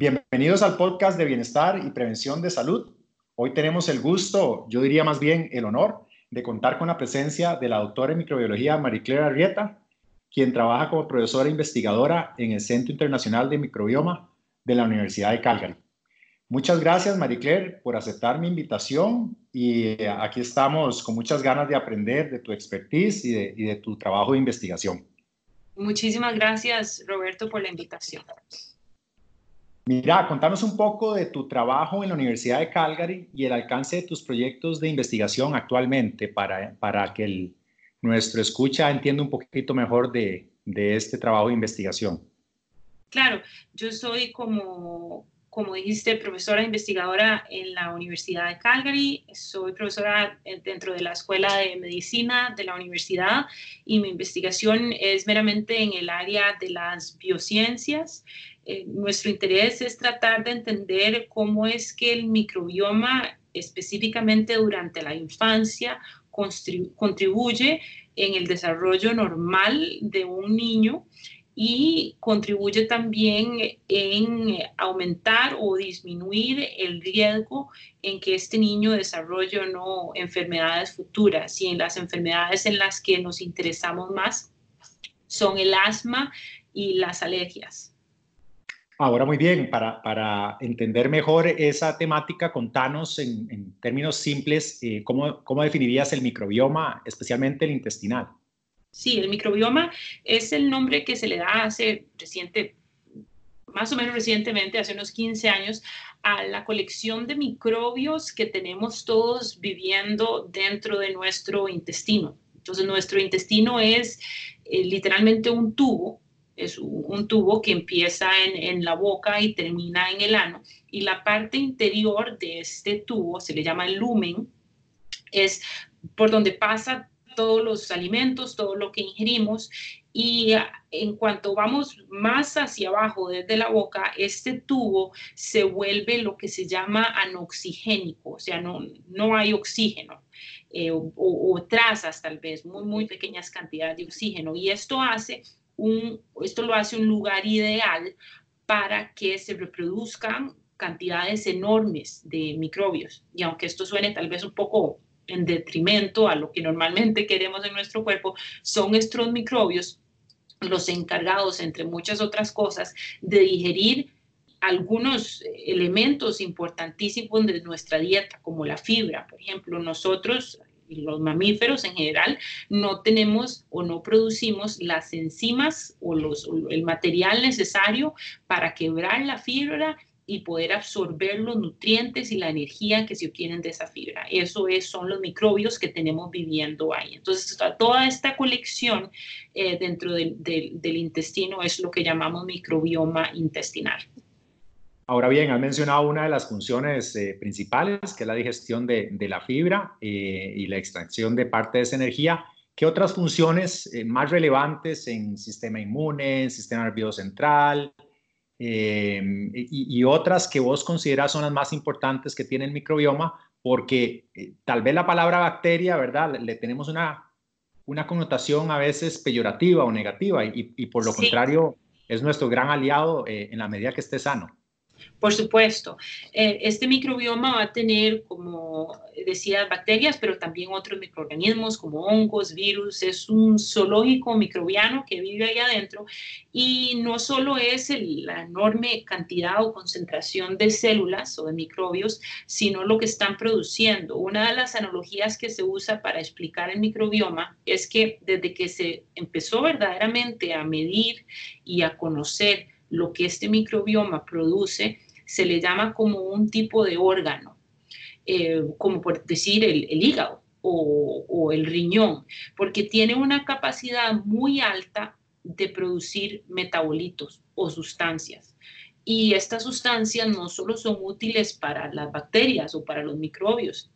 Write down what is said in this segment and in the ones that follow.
Bienvenidos al podcast de Bienestar y Prevención de Salud. Hoy tenemos el gusto, yo diría más bien el honor, de contar con la presencia de la doctora en microbiología Marie-Claire Arrieta, quien trabaja como profesora investigadora en el Centro Internacional de Microbioma de la Universidad de Calgary. Muchas gracias, Marie-Claire, por aceptar mi invitación y eh, aquí estamos con muchas ganas de aprender de tu expertise y de, y de tu trabajo de investigación. Muchísimas gracias, Roberto, por la invitación. Mira, contanos un poco de tu trabajo en la Universidad de Calgary y el alcance de tus proyectos de investigación actualmente para, para que nuestro escucha entienda un poquito mejor de, de este trabajo de investigación. Claro, yo soy como, como dijiste, profesora investigadora en la Universidad de Calgary. Soy profesora dentro de la Escuela de Medicina de la universidad y mi investigación es meramente en el área de las biociencias. Eh, nuestro interés es tratar de entender cómo es que el microbioma, específicamente durante la infancia, contribuye en el desarrollo normal de un niño y contribuye también en aumentar o disminuir el riesgo en que este niño desarrolle o no enfermedades futuras. Y en las enfermedades en las que nos interesamos más son el asma y las alergias. Ahora muy bien, para, para, entender mejor esa temática, contanos en, en términos simples eh, ¿cómo, ¿cómo, definirías el microbioma, especialmente el intestinal. Sí, el microbioma es el nombre que se le da hace reciente, más o menos recientemente, hace unos 15 años, a la colección de microbios que tenemos todos viviendo dentro de nuestro intestino. Entonces, nuestro intestino es eh, literalmente un tubo es un tubo que empieza en, la boca y termina en el ano. Y la parte interior de este tubo, se le llama el lumen, es por donde pasa todos los alimentos, todo lo que ingerimos. Y en cuanto vamos más hacia abajo desde la boca, este tubo se vuelve lo que se llama anoxigénico, o sea, no, no hay oxígeno. Eh, o, o, trazas tal vez, muy, muy pequeñas cantidades de oxígeno. Y esto hace esto lo hace un lugar ideal para que se reproduzcan cantidades enormes de microbios. Y aunque esto suene tal vez un poco en detrimento a lo que normalmente queremos en nuestro cuerpo, son estos microbios los encargados, entre muchas otras cosas, de digerir algunos elementos importantísimos de nuestra dieta, como la fibra. Por ejemplo, nosotros los mamíferos en general, no tenemos o no producimos las enzimas o, los, el material necesario para quebrar la fibra y poder absorber los nutrientes y la energía que se obtienen de esa fibra. Eso es, son los microbios que tenemos viviendo ahí. Entonces, toda esta colección eh, dentro del intestino es lo que llamamos microbioma intestinal. Ahora bien, has mencionado una de las funciones eh, principales, que es la digestión de, la fibra eh, y la extracción de parte de esa energía. ¿Qué otras funciones eh, más relevantes en sistema inmune, sistema nervioso central y, otras que vos consideras son las más importantes que tiene el microbioma? Porque tal vez la palabra bacteria, ¿verdad? Le tenemos una, una connotación a veces peyorativa o negativa y, por lo contrario es nuestro gran aliado en la medida que esté sano. Por supuesto, eh, este microbioma va a tener, como decía, bacterias, pero también otros microorganismos como hongos, virus. Es un zoológico microbiano que vive ahí adentro y no solo es la enorme cantidad o concentración de células o de microbios, sino lo que están produciendo. Una de las analogías que se usa para explicar el microbioma es que desde que se empezó verdaderamente a medir y a conocer lo que este microbioma produce se le llama como un tipo de órgano, eh, como por decir el, hígado o, el riñón, porque tiene una capacidad muy alta de producir metabolitos o sustancias. Y estas sustancias no solo son útiles para las bacterias o para los microbios,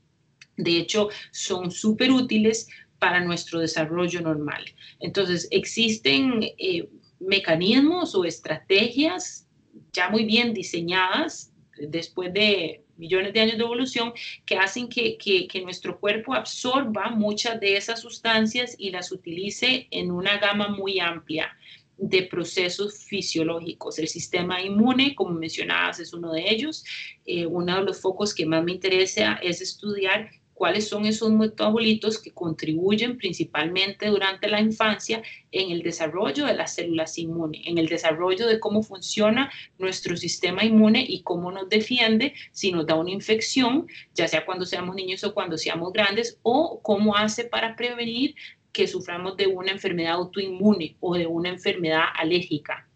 de hecho son súper útiles para nuestro desarrollo normal. Entonces, existen eh, mecanismos o estrategias ya muy bien diseñadas después de millones de años de evolución que hacen que, nuestro cuerpo absorba muchas de esas sustancias y las utilice en una gama muy amplia. de procesos fisiológicos. El sistema inmune, como mencionabas, es uno de ellos. Eh, uno de los focos que más me interesa es estudiar cuáles son esos metabolitos que contribuyen principalmente durante la infancia en el desarrollo de las células inmunes, en el desarrollo de cómo funciona nuestro sistema inmune y cómo nos defiende si nos da una infección, ya sea cuando seamos niños o cuando seamos grandes, o cómo hace para prevenir que suframos de una enfermedad autoinmune o de una enfermedad alérgica.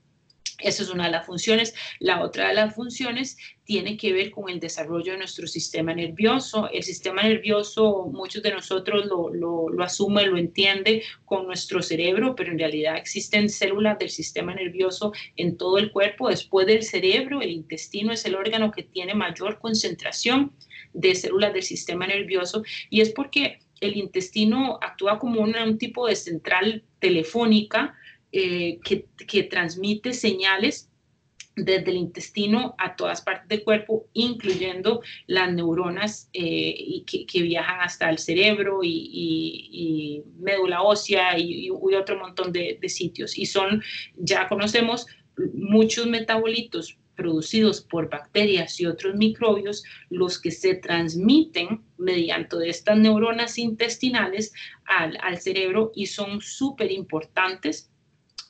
Esa es una de las funciones. La otra de las funciones tiene que ver con el desarrollo de nuestro sistema nervioso. El sistema nervioso, muchos de nosotros lo, lo, lo asumen, lo entiende con nuestro cerebro, pero en realidad existen células del sistema nervioso en todo el cuerpo. Después del cerebro, el intestino es el órgano que tiene mayor concentración de células del sistema nervioso y es porque el intestino actúa como un tipo de central telefónica eh, que, transmite señales desde el intestino a todas partes del cuerpo, incluyendo las neuronas eh, que, viajan hasta el cerebro y, médula ósea y, otro montón de, de, sitios. Y son, ya conocemos, muchos metabolitos producidos por bacterias y otros microbios los que se transmiten mediante estas neuronas intestinales al, al cerebro y son súper importantes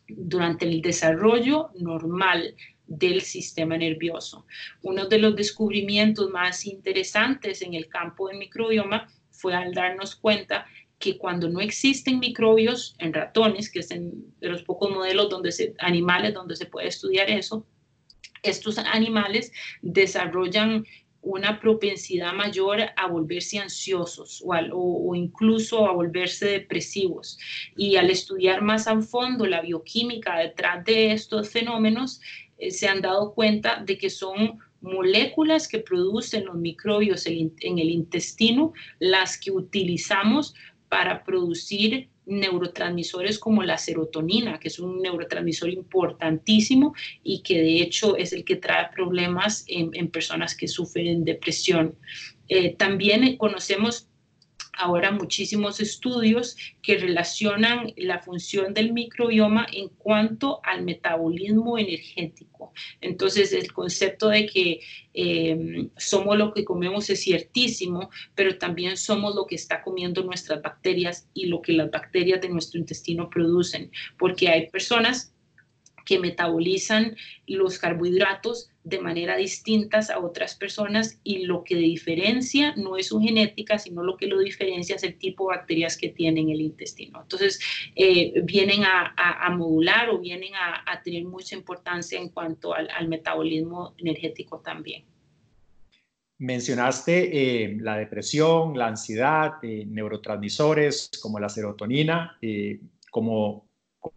durante el desarrollo normal del sistema nervioso. Uno de los descubrimientos más interesantes en el campo del microbioma fue al darnos cuenta que cuando no existen microbios en ratones, que es de los pocos modelos donde se, animales donde se puede estudiar eso, estos animales desarrollan una propensidad mayor a volverse ansiosos o, incluso a volverse depresivos. Y al estudiar más a fondo la bioquímica detrás de estos fenómenos, eh, se han dado cuenta de que son moléculas que producen los microbios en el intestino las que utilizamos para producir neurotransmisores como la serotonina, que es un neurotransmisor importantísimo y que de hecho es el que trae problemas en, personas que sufren depresión. Eh, también conocemos ahora muchísimos estudios que relacionan la función del microbioma en cuanto al metabolismo energético. Entonces, el concepto de que em, somos lo que comemos es ciertísimo, pero también somos lo que está comiendo nuestras bacterias y lo que las bacterias de nuestro intestino producen, porque hay personas que metabolizan los carbohidratos de manera distintas a otras personas y lo que diferencia no es su genética, sino lo que lo diferencia es el tipo de bacterias que tienen el intestino. Entonces, eh, vienen a, modular o vienen a, tener mucha importancia en cuanto al, metabolismo energético también. Mencionaste eh, la depresión, la ansiedad, eh, neurotransmisores como la serotonina, como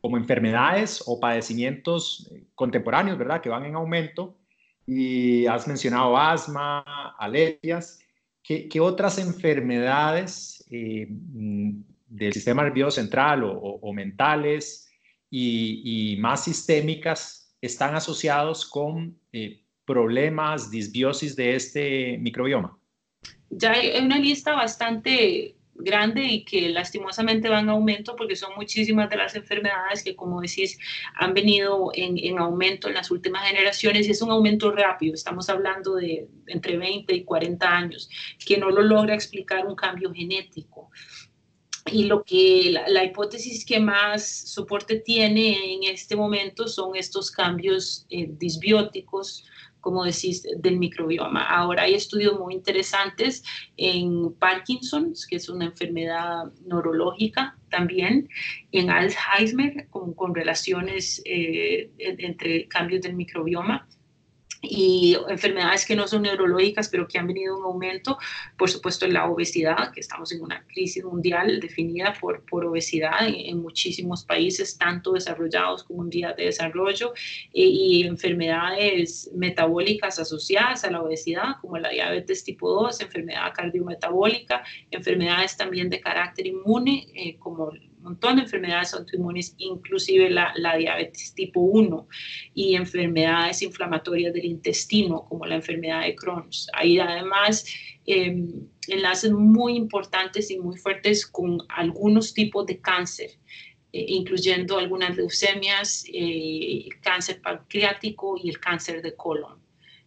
como enfermedades o padecimientos contemporáneos, ¿verdad? Que van en aumento y has mencionado asma, alergias. ¿Qué, qué otras enfermedades eh, mm, del sistema nervioso central o, mentales y, más sistémicas están asociados con eh, problemas, disbiosis de este microbioma? Ya hay una lista bastante grande y que lastimosamente van en aumento porque son muchísimas de las enfermedades que, como decís, han venido en, en, aumento en las últimas generaciones y es un aumento rápido. Estamos hablando de entre 20 y 40 años, que no lo logra explicar un cambio genético. Y lo que la, hipótesis que más soporte tiene en este momento son estos cambios eh, disbióticos como decís, del microbioma. Ahora hay estudios muy interesantes en Parkinson, que es una enfermedad neurológica también, en Alzheimer, con, con relaciones eh, entre cambios del microbioma y enfermedades que no son neurológicas, pero que han venido en aumento, por supuesto la obesidad, que estamos en una crisis mundial definida por, por obesidad en, muchísimos países, tanto desarrollados como en vías de desarrollo, eh, y enfermedades metabólicas asociadas a la obesidad, como la diabetes tipo 2, enfermedad cardiometabólica, enfermedades también de carácter inmune, eh, como montón de enfermedades autoinmunes, inclusive la, la, diabetes tipo 1 y enfermedades inflamatorias del intestino, como la enfermedad de Crohn. Hay además em, enlaces muy importantes y muy fuertes con algunos tipos de cáncer. eh, incluyendo algunas leucemias, eh, cáncer pancreático y el cáncer de colon.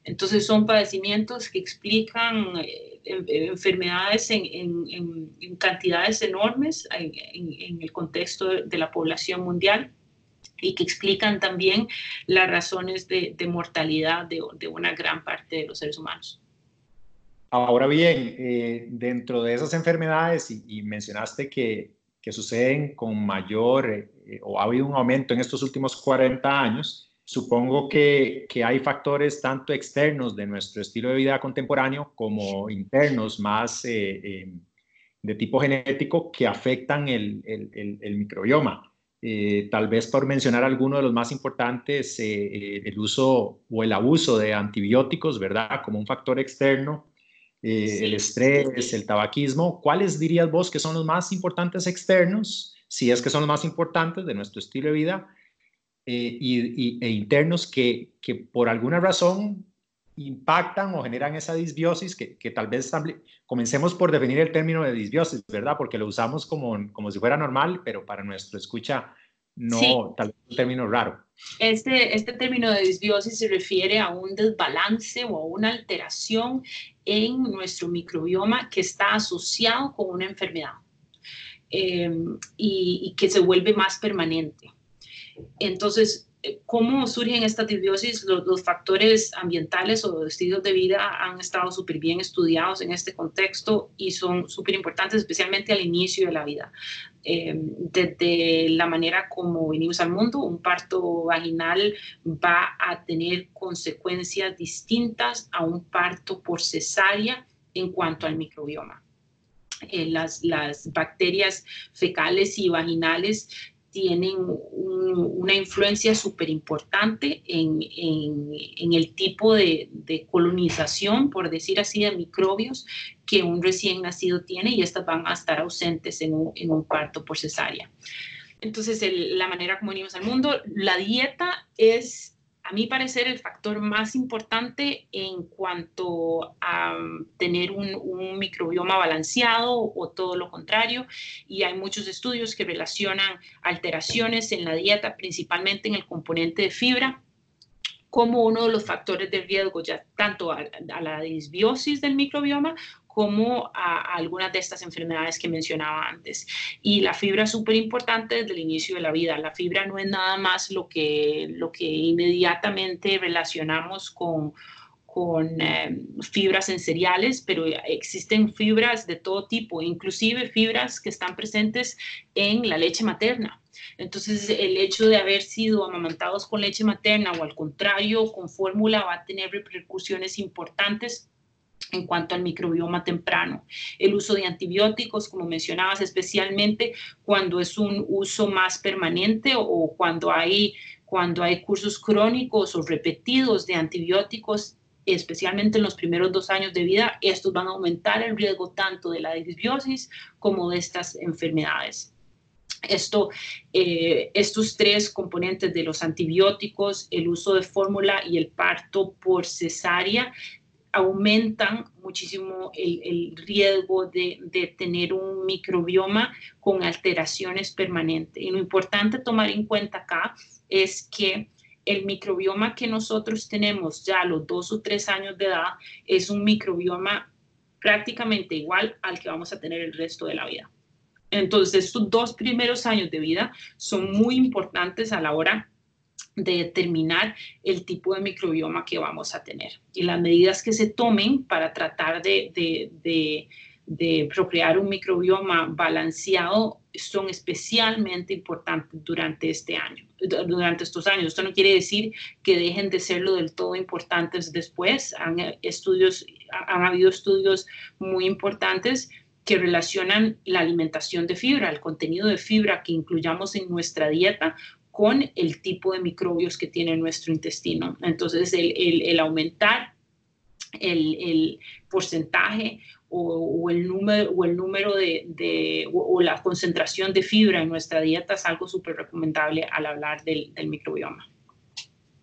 Entonces son padecimientos que explican eh, enfermedades en, cantidades enormes en, el contexto de, la población mundial y que explican también las razones de, mortalidad de, una gran parte de los seres humanos. Ahora bien, eh, dentro de esas enfermedades, y, mencionaste que, suceden con mayor eh, o ha habido un aumento en estos últimos 40 años, Supongo que, hay factores tanto externos de nuestro estilo de vida contemporáneo como internos más eh, eh, de tipo genético que afectan el, microbioma. Eh, tal vez por mencionar alguno de los más importantes, el uso o el abuso de antibióticos, ¿verdad? Como un factor externo, el estrés, el tabaquismo. ¿Cuáles dirías vos que son los más importantes externos, si es que son los más importantes de nuestro estilo de vida? Eh, y, e internos que, que, por alguna razón impactan o generan esa disbiosis, que, que, tal vez comencemos por definir el término de disbiosis, ¿verdad? Porque lo usamos como, como si fuera normal, pero para nuestro escucha no, tal vez un término raro. Este, este término de disbiosis se refiere a un desbalance o a una alteración en nuestro microbioma que está asociado con una enfermedad eh, y, y que se vuelve más permanente. Entonces, eh, ¿cómo surgen estas disbiosis? Los, factores ambientales o estilos de vida han estado súper bien estudiados en este contexto y son súper importantes, especialmente al inicio de la vida. Eh, desde la manera como venimos al mundo, un parto vaginal va a tener consecuencias distintas a un parto por cesárea en cuanto al microbioma. Eh, las, bacterias fecales y vaginales tienen una influencia súper importante en, el tipo de, colonización, por decir así, de microbios que un recién nacido tiene y estas van a estar ausentes en un, parto por cesárea. Entonces, la manera como venimos al mundo, la dieta es a mi parecer, el factor más importante en cuanto a tener un, microbioma balanceado o todo lo contrario. Y hay muchos estudios que relacionan alteraciones en la dieta, principalmente en el componente de fibra, como uno de los factores de riesgo, ya tanto a la disbiosis del microbioma como a, algunas de estas enfermedades que mencionaba antes. Y la fibra es súper importante desde el inicio de la vida. La fibra no es nada más lo que, lo que inmediatamente relacionamos con, con eh, fibras en cereales, pero existen fibras de todo tipo, inclusive fibras que están presentes en la leche materna. Entonces, el hecho de haber sido amamantados con leche materna o al contrario, con fórmula, va a tener repercusiones importantes en cuanto al microbioma temprano. El uso de antibióticos, como mencionabas, especialmente cuando es un uso más permanente o cuando hay, cuando hay cursos crónicos o repetidos de antibióticos, especialmente en los primeros dos años de vida, estos van a aumentar el riesgo tanto de la disbiosis como de estas enfermedades. Esto, eh, estos tres componentes de los antibióticos, el uso de fórmula y el parto por cesárea aumentan muchísimo el, riesgo de, tener un microbioma con alteraciones permanentes. Y lo importante tomar en cuenta acá es que el microbioma que nosotros tenemos ya a los dos o tres años de edad es un microbioma prácticamente igual al que vamos a tener el resto de la vida. Entonces, estos dos primeros años de vida son muy importantes a la hora de determinar el tipo de microbioma que vamos a tener y las medidas que se tomen para tratar de, procrear un microbioma balanceado son especialmente importantes durante este año, durante estos años. Esto no quiere decir que dejen de serlo del todo importantes después. Han, estudios, han habido estudios muy importantes que relacionan la alimentación de fibra, el contenido de fibra que incluyamos en nuestra dieta con el tipo de microbios que tiene nuestro intestino. Entonces, el, aumentar el, porcentaje o, el número, o el número de, o, la concentración de fibra en nuestra dieta es algo súper recomendable al hablar del, microbioma.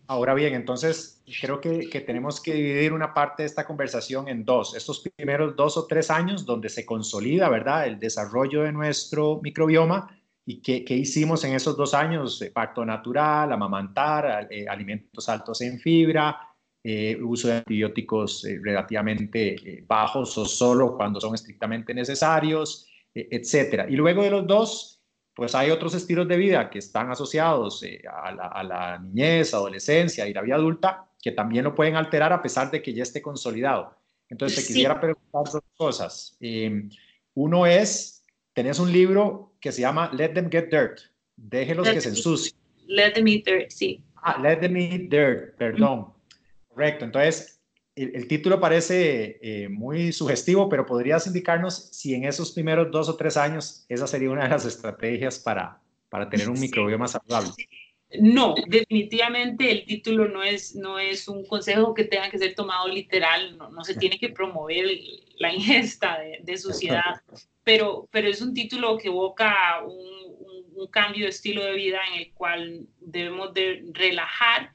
Ahora bien, entonces creo que, que, tenemos que dividir una parte de esta conversación en dos. Estos primeros dos o tres años donde se consolida, ¿verdad?, el desarrollo de nuestro microbioma ¿Y qué, qué, hicimos en esos dos años? Pacto natural, amamantar, alimentos altos en fibra, uso de antibióticos relativamente bajos o solo cuando son estrictamente necesarios, etcétera. Y luego de los dos, pues hay otros estilos de vida que están asociados eh, a, la, niñez, adolescencia y la vida adulta que también lo pueden alterar a pesar de que ya esté consolidado. Entonces, te quisiera preguntar dos cosas. Em, uno es, tenés un libro que se llama Let Them Get Dirt, déjelos que se ensucien. Let Them Eat Dirt, sí. Ah, Let Them Eat Dirt, perdón. Correcto. Entonces, el, título parece eh, muy sugestivo, pero podrías indicarnos si en esos primeros dos o tres años esa sería una de las estrategias para, para tener un microbioma saludable. No, definitivamente el título no es, no es un consejo que tenga que ser tomado literal, no, se tiene que promover la ingesta de, suciedad, pero, pero es un título que evoca un, un, cambio de estilo de vida en el cual debemos de relajar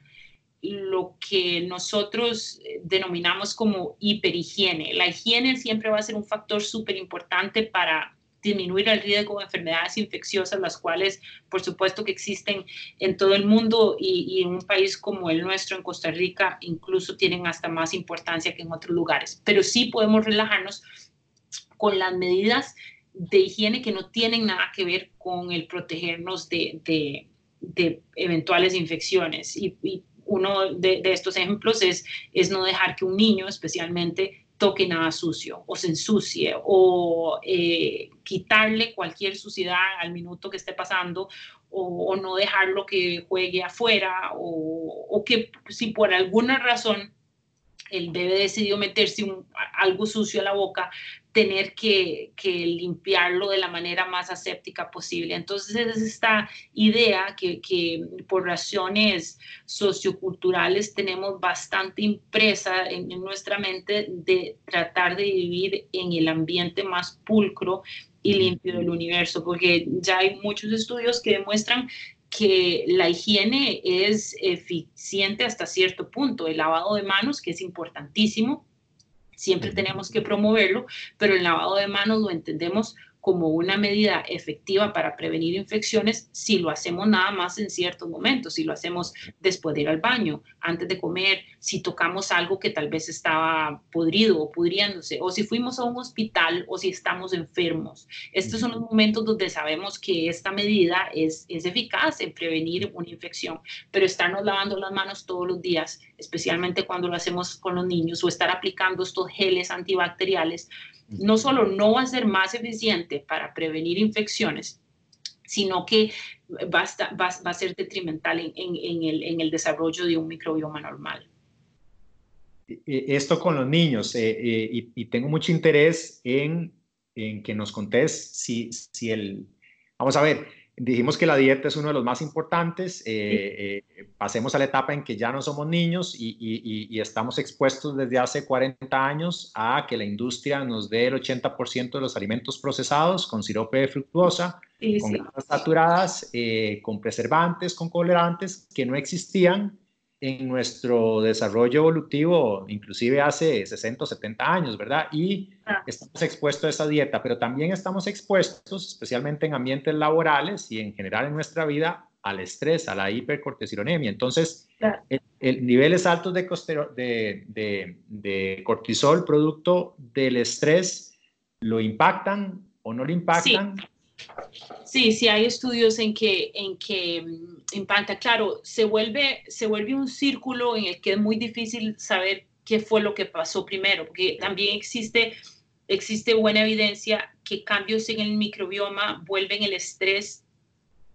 lo que nosotros eh, denominamos como hiperhigiene. La higiene siempre va a ser un factor súper importante para disminuir el riesgo de enfermedades infecciosas, las cuales por supuesto que existen en todo el mundo y, en un país como el nuestro, en Costa Rica, incluso tienen hasta más importancia que en otros lugares. Pero sí podemos relajarnos con las medidas de higiene que no tienen nada que ver con el protegernos de, de, eventuales infecciones. Y, uno de, estos ejemplos es, es no dejar que un niño especialmente toque nada sucio o se ensucie o eh, quitarle cualquier suciedad al minuto que esté pasando o, no dejarlo que juegue afuera o, o, que si por alguna razón el bebé decidió meterse algo sucio a la boca, tener que, limpiarlo de la manera más aséptica posible. Entonces es esta idea que, por razones socioculturales tenemos bastante impresa en, nuestra mente de tratar de vivir en el ambiente más pulcro y limpio del universo, porque ya hay muchos estudios que demuestran que la higiene es eficiente hasta cierto punto. El lavado de manos, que es importantísimo, siempre tenemos que promoverlo, pero el lavado de manos lo entendemos como una medida efectiva para prevenir infecciones si lo hacemos nada más en ciertos momentos, si lo hacemos después de ir al baño, antes de comer, si tocamos algo que tal vez estaba podrido o pudriéndose, o si fuimos a un hospital o si estamos enfermos. Estos son los momentos donde sabemos que esta medida es, es eficaz en prevenir una infección, pero estarnos lavando las manos todos los días, especialmente cuando lo hacemos con los niños, o estar aplicando estos geles antibacteriales, no solo no va a ser más eficiente para prevenir infecciones, sino que va a, ser detrimental en, el, desarrollo de un microbioma normal. Esto con los niños, eh, eh, y, tengo mucho interés en, que nos contés si, si el... Vamos a ver, Dijimos que la dieta es uno de los más importantes. Eh, eh, pasemos a la etapa en que ya no somos niños y, estamos expuestos desde hace 40 años a que la industria nos dé el 80% de los alimentos procesados con sirope de fructuosa, con grasas saturadas, eh, con preservantes, con colorantes que no existían en nuestro desarrollo evolutivo, inclusive hace 60 o 70 años, ¿verdad? Y ah. estamos expuestos a esa dieta, pero también estamos expuestos, especialmente en ambientes laborales y en general en nuestra vida, al estrés, a la hipercortisolemia. Entonces, el, niveles altos de, de, de, cortisol producto del estrés lo impactan o no lo impactan. Sí, sí hay estudios en que, en que mm, impacta. Claro, se vuelve, se vuelve un círculo en el que es muy difícil saber qué fue lo que pasó primero, porque también existe, existe buena evidencia que cambios en el microbioma vuelven el estrés,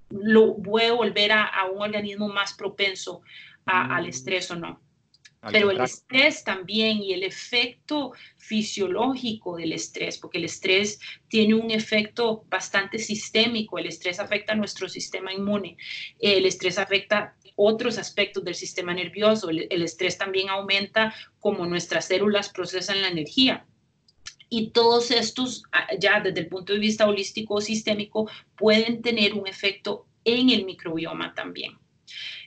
lo puede volver a, a un organismo más propenso al mm. estrés o no. Pero el estrés también y el efecto fisiológico del estrés, porque el estrés tiene un efecto bastante sistémico, el estrés afecta a nuestro sistema inmune, el estrés afecta otros aspectos del sistema nervioso, el, estrés también aumenta como nuestras células procesan la energía. Y todos estos, ah, ya desde el punto de vista holístico o sistémico, pueden tener un efecto en el microbioma también.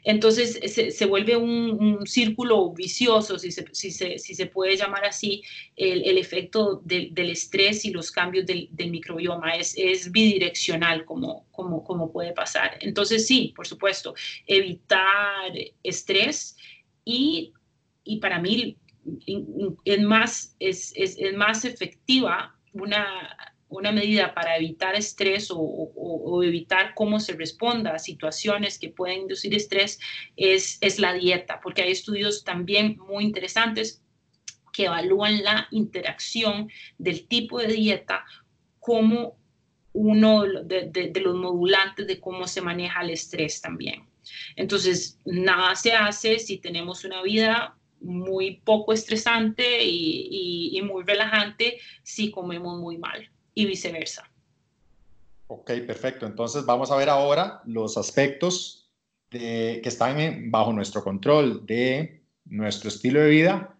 Entonces se, vuelve un, círculo vicioso, si se, si, se, puede llamar así, el, efecto del estrés y los cambios del, microbioma. Es, es bidireccional como, como, como puede pasar. Entonces sí, por supuesto, evitar estrés y, y para mí es más, es, es, es más efectiva una una medida para evitar estrés o, evitar cómo se responda a situaciones que pueden inducir estrés es, es la dieta, porque hay estudios también muy interesantes que evalúan la interacción del tipo de dieta como uno de, los modulantes de cómo se maneja el estrés también. Entonces, nada se hace si tenemos una vida muy poco estresante y, y muy relajante si comemos muy mal y viceversa. Ok, perfecto. Entonces vamos a ver ahora los aspectos que están bajo nuestro control de nuestro estilo de vida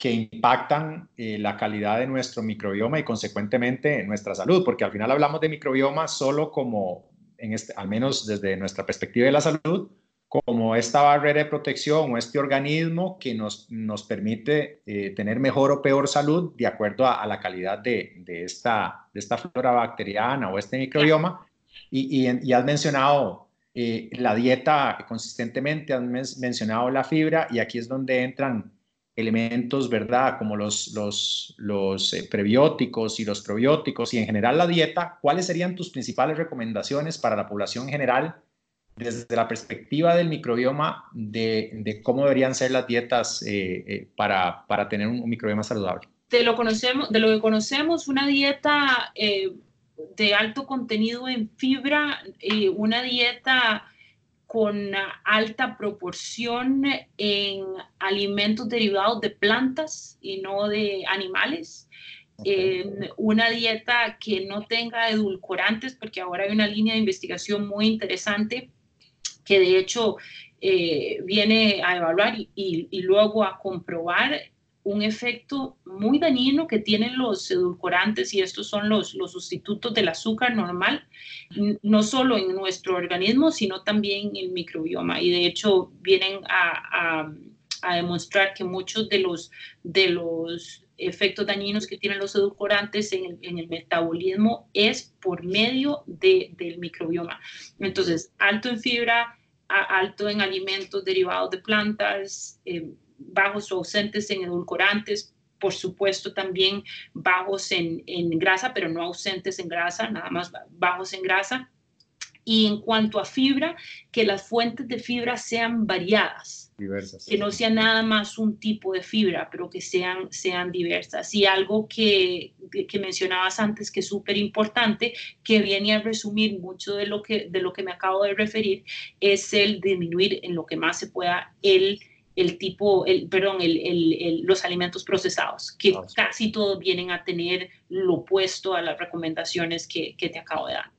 que impactan eh, la calidad de nuestro microbioma y consecuentemente nuestra salud, porque al final hablamos de microbioma solo como, en este, al menos desde nuestra perspectiva de la salud, como esta barrera de protección o este organismo que nos, nos permite eh, tener mejor o peor salud de acuerdo a, la calidad de, de, esta, de esta flora bacteriana o este microbioma. Y, y, has mencionado eh, la dieta consistentemente, has mencionado la fibra y aquí es donde entran elementos, ¿verdad? Como los, los, los eh, prebióticos y los probióticos y en general la dieta. ¿Cuáles serían tus principales recomendaciones para la población en general? Desde la perspectiva del microbioma de, cómo deberían ser las dietas eh, eh, para, para, tener un, microbioma saludable? De lo, conocemos, de lo que conocemos, una dieta eh, de alto contenido en fibra, una dieta con alta proporción en alimentos derivados de plantas y no de animales. una dieta que no tenga edulcorantes, porque ahora hay una línea de investigación muy interesante que de hecho eh, viene a evaluar y, luego a comprobar un efecto muy dañino que tienen los edulcorantes y estos son los, los sustitutos del azúcar normal, no solo en nuestro organismo, sino también en el microbioma. Y de hecho vienen a, a, demostrar que muchos de los, de los efectos dañinos que tienen los edulcorantes en el, en el metabolismo es por medio de, del microbioma. Entonces, alto en fibra, alto en alimentos derivados de plantas, eh, bajos o ausentes en edulcorantes, por supuesto también bajos en, en, grasa, pero no ausentes en grasa, nada más bajos en grasa. Y en cuanto a fibra, que las fuentes de fibra sean variadas que no sea nada más un tipo de fibra, pero que sean, sean diversas. Y algo que, que mencionabas antes, que es súper importante, que viene a resumir mucho de lo, que, de lo que me acabo de referir, es el disminuir en lo que más se pueda el el tipo, el, perdón, el, el, los alimentos procesados, que casi todos vienen a tener lo opuesto a las recomendaciones que, que te acabo de dar.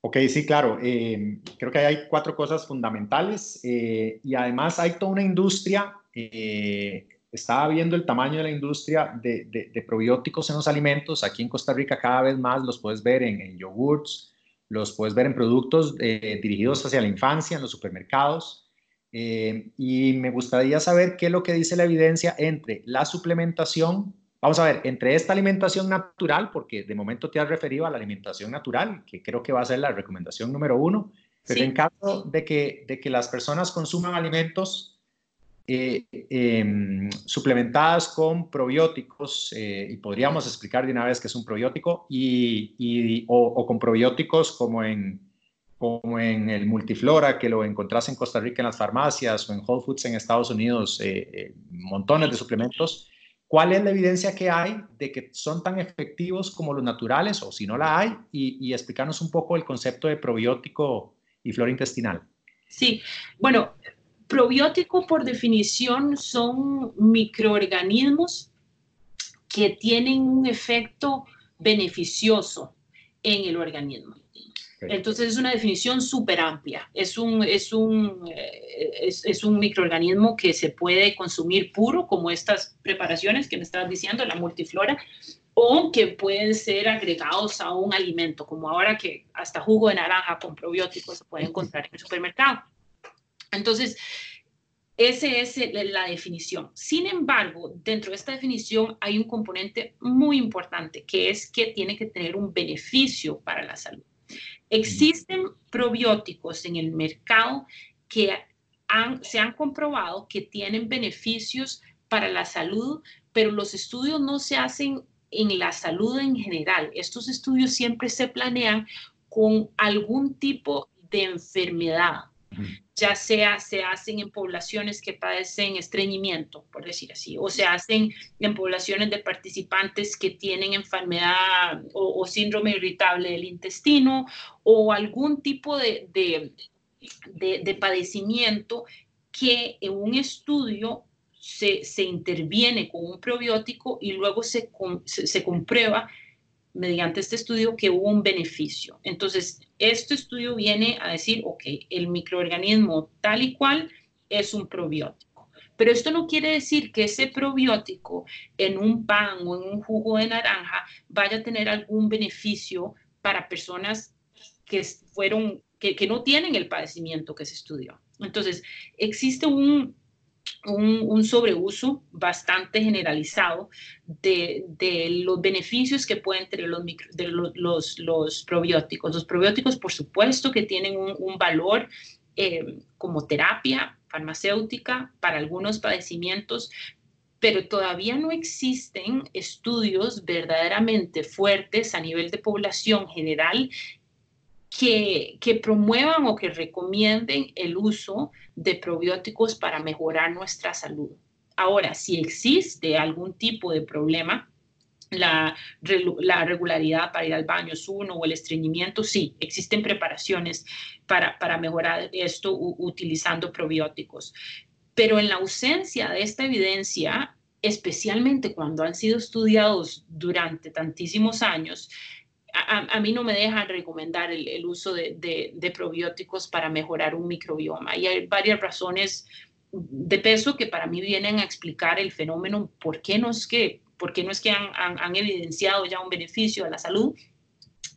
Ok, sí, claro. Eh, creo que hay cuatro cosas fundamentales eh, y además hay toda una industria. Eh, estaba viendo el tamaño de la industria de, probióticos en los alimentos. Aquí en Costa Rica cada vez más los puedes ver en, en yogurts, los puedes ver en productos dirigidos hacia la infancia, en los supermercados. y me gustaría saber qué es lo que dice la evidencia entre la suplementación Vamos a ver, entre esta alimentación natural, porque de momento te has referido a la alimentación natural, que creo que va a ser la recomendación número uno, pero en caso de que, de que las personas consuman alimentos eh, suplementadas con probióticos, eh, y podríamos explicar de una vez qué es un probiótico, y, o, con probióticos como en, como en el multiflora, que lo encontrás en Costa Rica en las farmacias o en Whole Foods en Estados Unidos, eh, montones de suplementos ¿Cuál es la evidencia que hay de que son tan efectivos como los naturales o si no la hay? Y, explicarnos un poco el concepto de probiótico y flora intestinal. Sí, bueno, probiótico por definición son microorganismos que tienen un efecto beneficioso en el organismo. Entonces es una definición súper amplia. Es un, es, un, eh, es, un microorganismo que se puede consumir puro, como estas preparaciones que me estabas diciendo, la multiflora, o que pueden ser agregados a un alimento, como ahora que hasta jugo de naranja con probióticos se puede encontrar en el supermercado. Entonces, esa es la definición. Sin embargo, dentro de esta definición hay un componente muy importante, que es que tiene que tener un beneficio para la salud. Existen probióticos en el mercado que se han comprobado que tienen beneficios para la salud, pero los estudios no se hacen en la salud en general. Estos estudios siempre se planean con algún tipo de enfermedad, ya sea se hacen en poblaciones que padecen estreñimiento, por decir así, o se hacen en poblaciones de participantes que tienen enfermedad o, síndrome irritable del intestino o algún tipo de, de, padecimiento que en un estudio se, se, interviene con un probiótico y luego se, se, comprueba mediante este estudio que hubo un beneficio. Entonces, este estudio viene a decir, ok, el microorganismo tal y cual es un probiótico. Pero esto no quiere decir que ese probiótico en un pan o en un jugo de naranja vaya a tener algún beneficio para personas que fueron que, no tienen el padecimiento que se estudió. Entonces, existe un, un, sobreuso bastante generalizado de, los beneficios que pueden tener los, los, los, probióticos. Los probióticos, por supuesto, que tienen un, valor eh, como terapia farmacéutica para algunos padecimientos, pero todavía no existen estudios verdaderamente fuertes a nivel de población general que, promuevan o que recomienden el uso de probióticos para mejorar nuestra salud. Ahora, si existe algún tipo de problema, la, regularidad para ir al baño es uno o el estreñimiento, sí, existen preparaciones para, para mejorar esto utilizando probióticos. Pero en la ausencia de esta evidencia, especialmente cuando han sido estudiados durante tantísimos años, a, mí no me dejan recomendar el, uso de, probióticos para mejorar un microbioma. Y hay varias razones de peso que para mí vienen a explicar el fenómeno, por qué no es que, por no es que han, evidenciado ya un beneficio a la salud.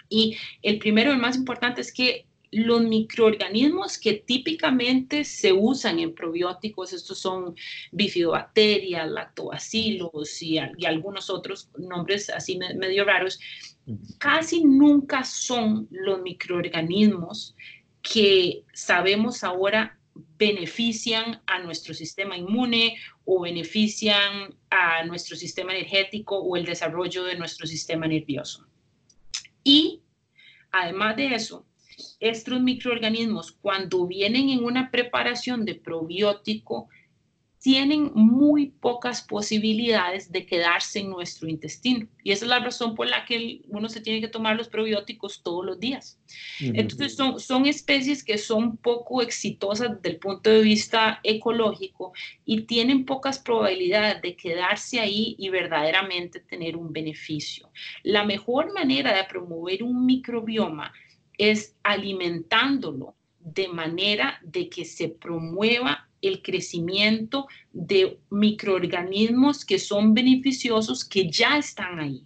Y el primero, el más importante, es que los microorganismos que típicamente se usan en probióticos, estos son bifidobacterias, lactobacilos y, y algunos otros nombres así medio raros, casi nunca son los microorganismos que sabemos ahora benefician a nuestro sistema inmune o benefician a nuestro sistema energético o el desarrollo de nuestro sistema nervioso. Y además de eso, estos microorganismos cuando vienen en una preparación de probiótico tienen muy pocas posibilidades de quedarse en nuestro intestino. Y esa es la razón por la que uno se tiene que tomar los probióticos todos los días. Entonces, son, son especies que son poco exitosas desde el punto de vista ecológico y tienen pocas probabilidades de quedarse ahí y verdaderamente tener un beneficio. La mejor manera de promover un microbioma es alimentándolo de manera de que se promueva el crecimiento de microorganismos que son beneficiosos, que ya están ahí.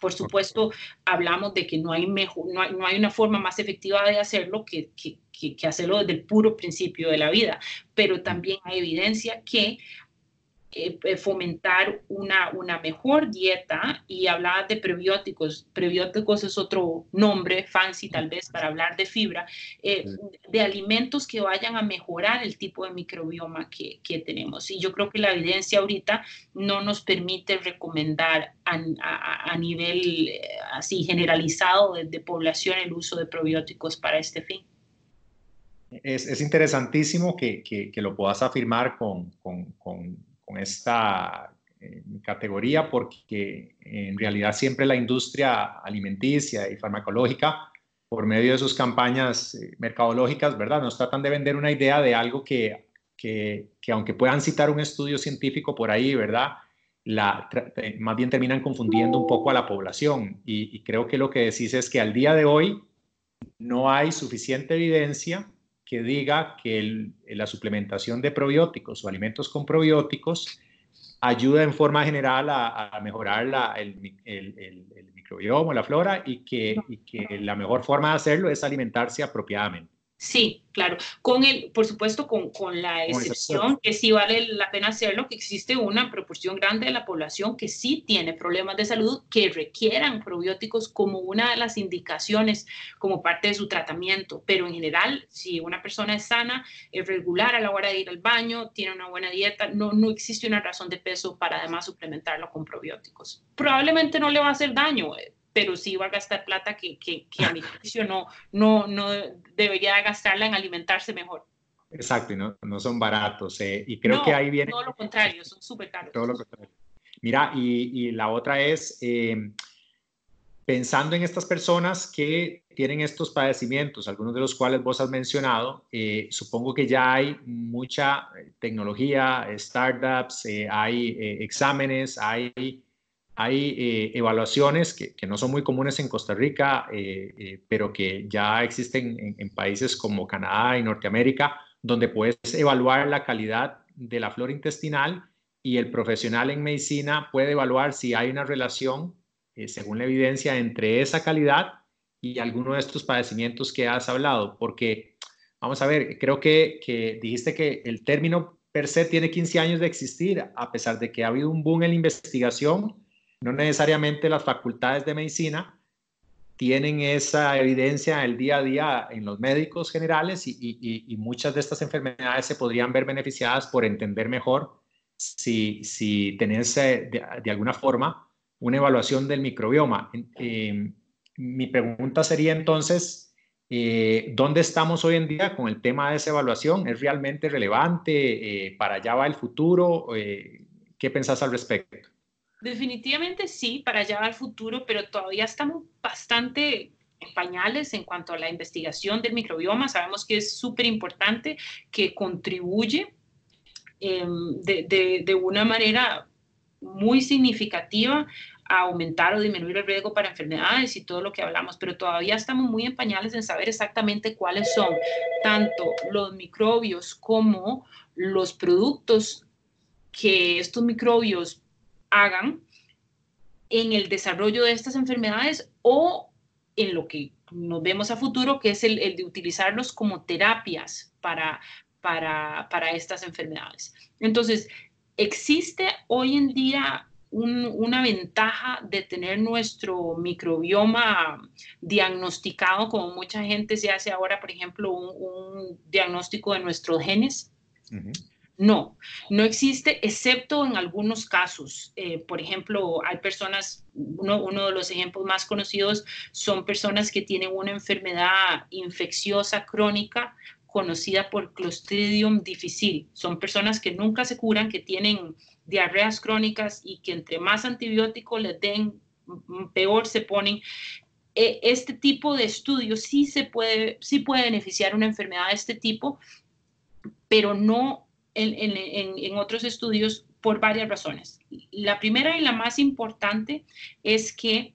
Por supuesto, hablamos de que no hay, mejor, no hay, una forma más efectiva de hacerlo que, que, que, hacerlo desde el puro principio de la vida, pero también hay evidencia que eh, eh, fomentar una, una mejor dieta y hablar de prebióticos. Prebióticos es otro nombre fancy tal vez para hablar de fibra, eh, de alimentos que vayan a mejorar el tipo de microbioma que, que, tenemos. Y yo creo que la evidencia ahorita no nos permite recomendar a, a, nivel así generalizado de, de, población el uso de probióticos para este fin. Es, es interesantísimo que, que, que, lo puedas afirmar con, con, con con esta eh, categoría porque en realidad siempre la industria alimenticia y farmacológica, por medio de sus campañas eh, mercadológicas, ¿verdad? Nos tratan de vender una idea de algo que, que, aunque puedan citar un estudio científico por ahí, ¿verdad? La, eh, más bien terminan confundiendo un poco a la población. Y creo que lo que decís es que al día de hoy no hay suficiente evidencia que diga que la suplementación de probióticos o alimentos con probióticos ayuda en forma general a, mejorar el, el, microbioma, la flora, y que, la mejor forma de hacerlo es alimentarse apropiadamente. Sí, claro. Con el, por supuesto, con, con la excepción que sí vale la pena hacerlo, que existe una proporción grande de la población que sí tiene problemas de salud que requieran probióticos como una de las indicaciones como parte de su tratamiento. Pero en general, si una persona es sana, es regular a la hora de ir al baño, tiene una buena dieta, no, no existe una razón de peso para además suplementarlo con probióticos. Probablemente no le va a hacer daño pero sí va a gastar plata que, que, a mi juicio no, no, no debería gastarla en alimentarse mejor. Exacto, y no, no son baratos. Eh, y creo que ahí viene... Todo lo contrario, son súper caros. Todo lo contrario. Mira, y, y la otra es, eh, pensando en estas personas que tienen estos padecimientos, algunos de los cuales vos has mencionado, eh, supongo que ya hay mucha tecnología, startups, hay exámenes, hay hay eh, evaluaciones que, no son muy comunes en Costa Rica, eh, eh, pero que ya existen en, países como Canadá y Norteamérica, donde puedes evaluar la calidad de la flora intestinal y el profesional en medicina puede evaluar si hay una relación, según la evidencia, entre esa calidad y alguno de estos padecimientos que has hablado. Porque, vamos a ver, creo que, que dijiste que el término per se tiene 15 años de existir, a pesar de que ha habido un boom en la investigación no necesariamente las facultades de medicina tienen esa evidencia el día a día en los médicos generales y, muchas de estas enfermedades se podrían ver beneficiadas por entender mejor si, si tenés eh, de, alguna forma una evaluación del microbioma. Eh, mi pregunta sería entonces, eh, ¿dónde estamos hoy en día con el tema de esa evaluación? ¿Es realmente relevante? ¿Para allá va el futuro? ¿Qué pensás al respecto? Definitivamente sí, para allá al futuro, pero todavía estamos bastante en pañales en cuanto a la investigación del microbioma. Sabemos que es súper importante, que contribuye em, de, de, una manera muy significativa a aumentar o disminuir el riesgo para enfermedades y todo lo que hablamos, pero todavía estamos muy en pañales en saber exactamente cuáles son tanto los microbios como los productos que estos microbios hagan en el desarrollo de estas enfermedades o en lo que nos vemos a futuro, que es el, de utilizarlos como terapias para, para, estas enfermedades. Entonces, existe hoy en día una ventaja de tener nuestro microbioma diagnosticado, como mucha gente se hace ahora, por ejemplo, un, diagnóstico de nuestros genes. No, no existe, excepto en algunos casos. Eh, por ejemplo, hay personas, uno, de los ejemplos más conocidos son personas que tienen una enfermedad infecciosa crónica conocida por Clostridium difficile. Son personas que nunca se curan, que tienen diarreas crónicas y que entre más antibióticos les den, peor se ponen. E, este tipo de estudios sí se puede, sí puede beneficiar una enfermedad de este tipo, pero no en, otros estudios por varias razones. La primera y la más importante es que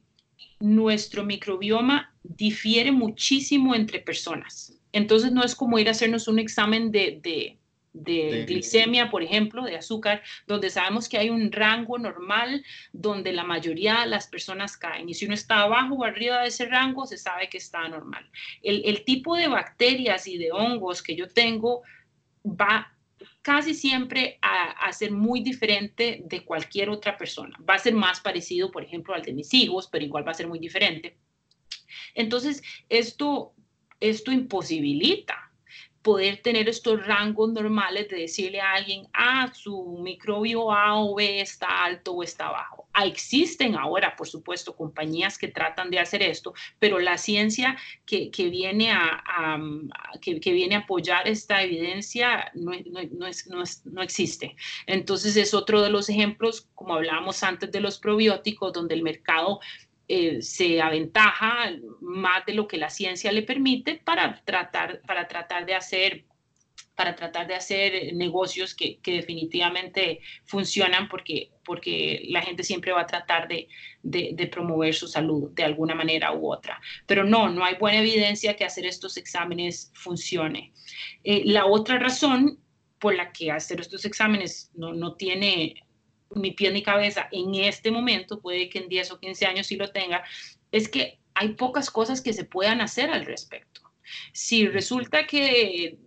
nuestro microbioma difiere muchísimo entre personas. Entonces no es como ir a hacernos un examen de, glicemia, por ejemplo, de azúcar, donde sabemos que hay un rango normal donde la mayoría de las personas caen. Y si uno está abajo o arriba de ese rango, se sabe que está normal. El, el tipo de bacterias y de hongos que yo tengo va casi siempre a, ser muy diferente de cualquier otra persona. Va a ser más parecido, por ejemplo, al de mis hijos, pero igual va a ser muy diferente. Entonces, esto, esto imposibilita poder tener estos rangos normales de decirle a alguien, ah, su microbio A o B está alto o está bajo. Ah, existen ahora, por supuesto, compañías que tratan de hacer esto, pero la ciencia que, viene, a, que, viene a apoyar esta evidencia no, no existe. Entonces es otro de los ejemplos, como hablábamos antes de los probióticos, donde el mercado eh, se aventaja más de lo que la ciencia le permite para tratar, para tratar de hacer para tratar de hacer negocios que, definitivamente funcionan porque, porque la gente siempre va a tratar de, promover su salud de alguna manera u otra. Pero no, no hay buena evidencia que hacer estos exámenes funcione. Eh, la otra razón por la que hacer estos exámenes no, no tiene mi pie ni cabeza en este momento, puede que en 10 o 15 años sí lo tenga, es que hay pocas cosas que se puedan hacer al respecto. Si resulta que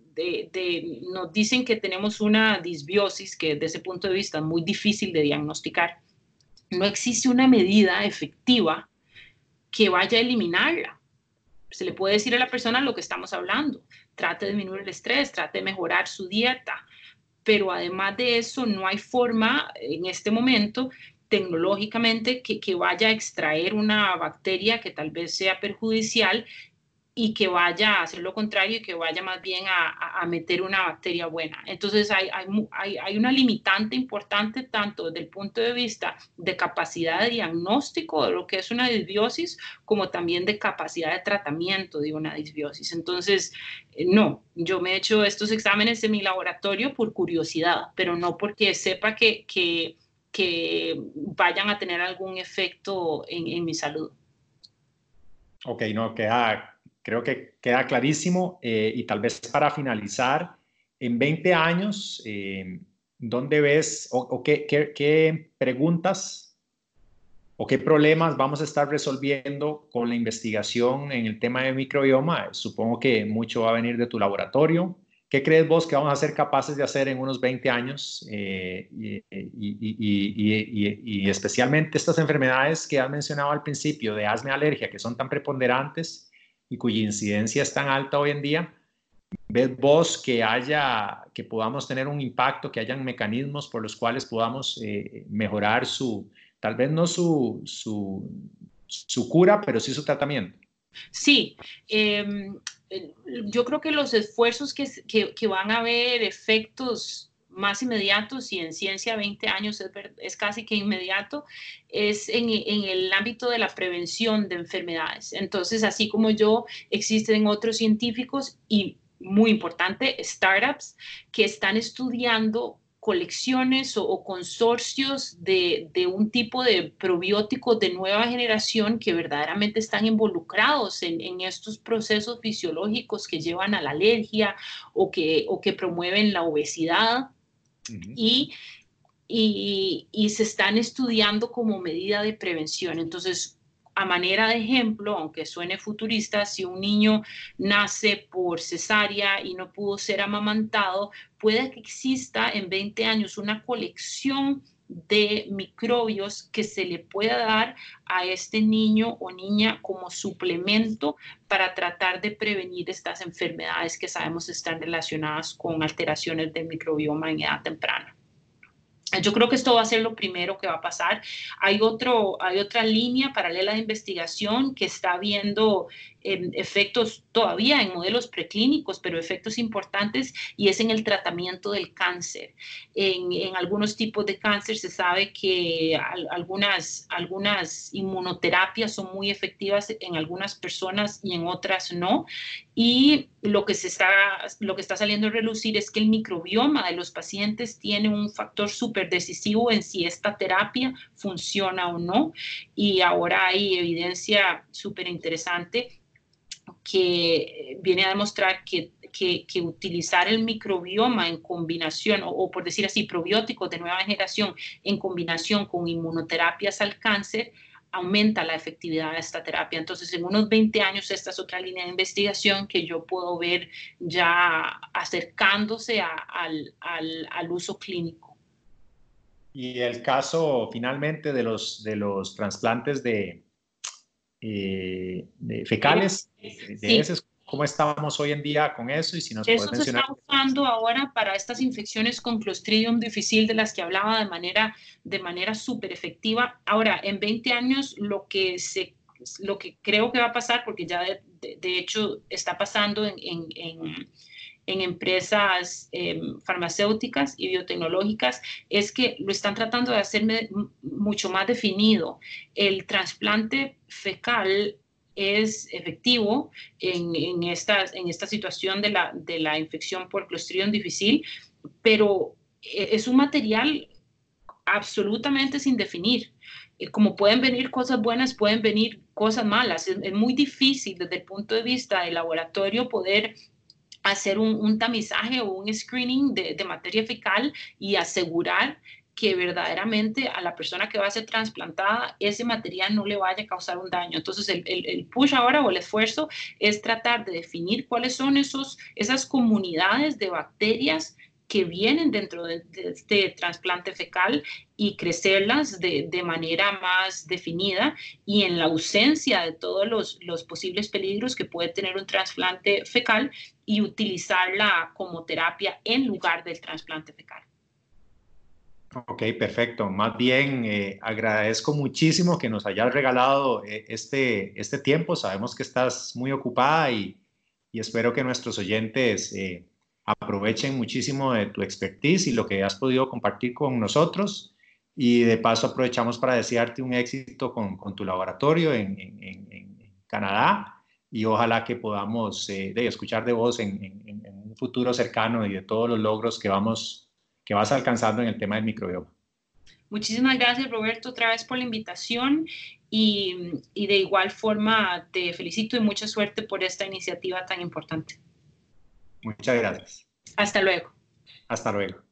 nos dicen que tenemos una disbiosis, que desde ese punto de vista es muy difícil de diagnosticar, no existe una medida efectiva que vaya a eliminarla. Se le puede decir a la persona lo que estamos hablando, trate de disminuir el estrés, trate de mejorar su dieta, pero además de eso no hay forma en este momento tecnológicamente que, vaya a extraer una bacteria que tal vez sea perjudicial y que vaya a hacer lo contrario y que vaya más bien a, a meter una bacteria buena. Entonces hay, hay, hay, una limitante importante tanto desde el punto de vista de capacidad de diagnóstico de lo que es una disbiosis como también de capacidad de tratamiento de una disbiosis. Entonces, eh, no, yo me he hecho estos exámenes en mi laboratorio por curiosidad, pero no porque sepa que, que, que vayan a tener algún efecto en, en mi salud. Ok, no, queda Creo que queda clarísimo eh, y tal vez para finalizar, en 20 años, eh, ¿dónde ves o, qué, qué, preguntas o qué problemas vamos a estar resolviendo con la investigación en el tema de microbioma? Supongo que mucho va a venir de tu laboratorio. ¿Qué crees vos que vamos a ser capaces de hacer en unos 20 años? Eh, y, y, especialmente estas enfermedades que has mencionado al principio, de asma y alergia, que son tan preponderantes y cuya incidencia es tan alta hoy en día, ¿ves vos que haya, que podamos tener un impacto, que hayan mecanismos por los cuales podamos eh, mejorar su, tal vez no su, su, su, cura, pero sí su tratamiento? Sí, em, yo creo que los esfuerzos que, que, que van a haber efectos más inmediatos y en ciencia 20 años es, casi que inmediato, es en, el ámbito de la prevención de enfermedades. Entonces, así como yo, existen otros científicos y, muy importante, startups que están estudiando colecciones o, consorcios de, un tipo de probióticos de nueva generación que verdaderamente están involucrados en, en, estos procesos fisiológicos que llevan a la alergia o que, o que promueven la obesidad y, y, se están estudiando como medida de prevención. Entonces, a manera de ejemplo, aunque suene futurista, si un niño nace por cesárea y no pudo ser amamantado, puede que exista en 20 años una colección de microbios que se le pueda dar a este niño o niña como suplemento para tratar de prevenir estas enfermedades que sabemos están relacionadas con alteraciones del microbioma en edad temprana. Yo creo que esto va a ser lo primero que va a pasar. Hay, otro, hay otra línea paralela de investigación que está viendo efectos todavía en modelos preclínicos, pero efectos importantes, y es en el tratamiento del cáncer. En, en algunos tipos de cáncer se sabe que algunas, algunas inmunoterapias son muy efectivas en algunas personas y en otras no. Y lo que, se está, lo que está saliendo a relucir es que el microbioma de los pacientes tiene un factor súper decisivo en si esta terapia funciona o no. Y ahora hay evidencia súper interesante que viene a demostrar que, que, utilizar el microbioma en combinación, o, por decir así, probióticos de nueva generación en combinación con inmunoterapias al cáncer, aumenta la efectividad de esta terapia. Entonces, en unos 20 años, esta es otra línea de investigación que yo puedo ver ya acercándose al, al, al uso clínico. Y el caso finalmente de los, de los trasplantes de, eh, de fecales, de ¿Cómo estamos hoy en día con eso? Y si nos eso se está usando ahora para estas infecciones con Clostridium difficile de las que hablaba de manera, de manera súper efectiva. Ahora, en 20 años, lo que, se, lo que creo que va a pasar, porque ya de, hecho está pasando en en empresas em, farmacéuticas y biotecnológicas es que lo están tratando de hacer mucho más definido. El trasplante fecal es efectivo en, en, esta, en esta situación de la, de la infección por Clostridium difícil, pero e, es un material absolutamente sin definir. Eh, como pueden venir cosas buenas, pueden venir cosas malas. Es, es, muy difícil desde el punto de vista del laboratorio poder hacer un, tamizaje o un screening de, materia fecal y asegurar que verdaderamente a la persona que va a ser trasplantada ese material no le vaya a causar un daño. Entonces, el, el, push ahora o el esfuerzo es tratar de definir cuáles son esos, esas comunidades de bacterias que vienen dentro de, este trasplante fecal y crecerlas de, de, manera más definida y en la ausencia de todos los, los posibles peligros que puede tener un trasplante fecal y utilizarla como terapia en lugar del trasplante fecal. Ok, perfecto. Más bien, eh, agradezco muchísimo que nos hayas regalado eh, este, este tiempo. Sabemos que estás muy ocupada y, y espero que nuestros oyentes eh, aprovechen muchísimo de tu expertise y lo que has podido compartir con nosotros. Y de paso aprovechamos para desearte un éxito con, tu laboratorio en, Canadá y ojalá que podamos de escuchar de vos en, un futuro cercano y de todos los logros que vamos que vas alcanzando en el tema del microbioma. Muchísimas gracias Roberto otra vez por la invitación y de igual forma te felicito y mucha suerte por esta iniciativa tan importante. Muchas gracias. Hasta luego. Hasta luego.